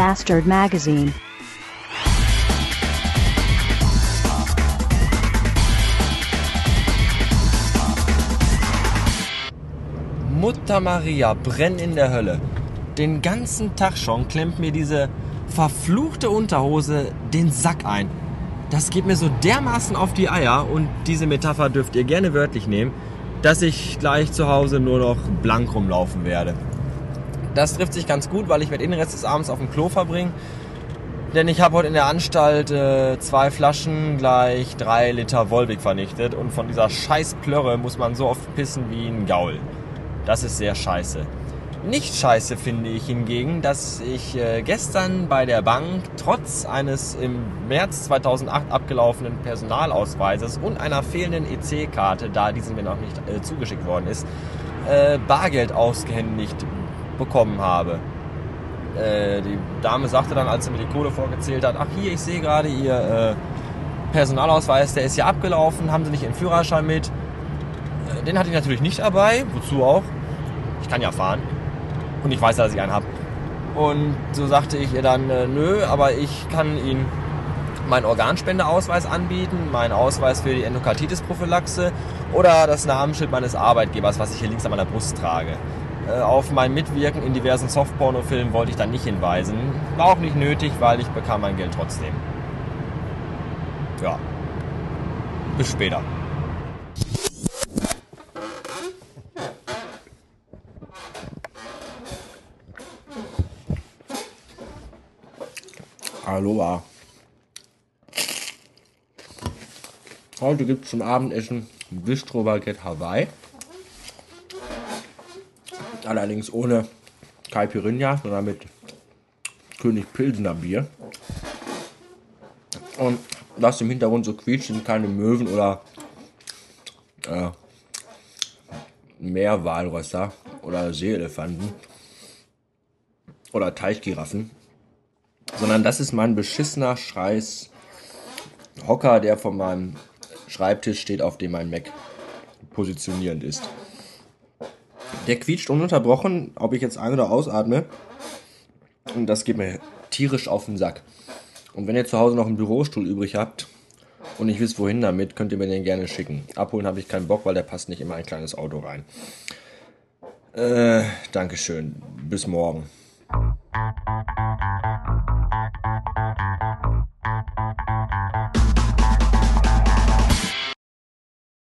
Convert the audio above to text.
Bastard Magazine. Mutter Maria, brenn in der Hölle. Den ganzen Tag schon klemmt mir diese verfluchte Unterhose den Sack ein. Das geht mir so dermaßen auf die Eier und diese Metapher dürft ihr gerne wörtlich nehmen, dass ich gleich zu Hause nur noch blank rumlaufen werde. Das trifft sich ganz gut, weil ich werde den Rest des Abends auf dem Klo verbringen. Denn ich habe heute in der Anstalt äh, zwei Flaschen gleich drei Liter Volvic vernichtet und von dieser scheiß Plörre muss man so oft pissen wie ein Gaul. Das ist sehr scheiße. Nicht scheiße finde ich hingegen, dass ich äh, gestern bei der Bank trotz eines im März 2008 abgelaufenen Personalausweises und einer fehlenden EC-Karte, da diese mir noch nicht äh, zugeschickt worden ist, äh, Bargeld ausgehändigt bekommen habe. Äh, die Dame sagte dann, als sie mir die Kohle vorgezählt hat, ach hier, ich sehe gerade Ihr äh, Personalausweis, der ist ja abgelaufen, haben Sie nicht Ihren Führerschein mit? Äh, den hatte ich natürlich nicht dabei, wozu auch? Ich kann ja fahren. Und ich weiß, dass ich einen habe. Und so sagte ich ihr dann, äh, nö, aber ich kann Ihnen meinen Organspendeausweis anbieten, meinen Ausweis für die Endokarditis-Prophylaxe oder das Namensschild meines Arbeitgebers, was ich hier links an meiner Brust trage. Äh, auf mein Mitwirken in diversen Softpornofilmen wollte ich dann nicht hinweisen. War auch nicht nötig, weil ich bekam mein Geld trotzdem. Ja. Bis später. Aloha. Heute gibt es zum Abendessen Bistro Baguette Hawaii. Allerdings ohne Caipirinha, sondern mit König Pilsener Bier. Und was im Hintergrund so quietscht, sind keine Möwen oder äh, Meerwalrösser oder Seeelefanten oder Teichgiraffen, sondern das ist mein beschissener Scheiß Hocker, der von meinem Schreibtisch steht, auf dem mein Mac positionierend ist. Der quietscht ununterbrochen, ob ich jetzt ein- oder ausatme. Und das geht mir tierisch auf den Sack. Und wenn ihr zu Hause noch einen Bürostuhl übrig habt und nicht wisst, wohin damit, könnt ihr mir den gerne schicken. Abholen habe ich keinen Bock, weil der passt nicht immer ein kleines Auto rein. Äh, Dankeschön. Bis morgen.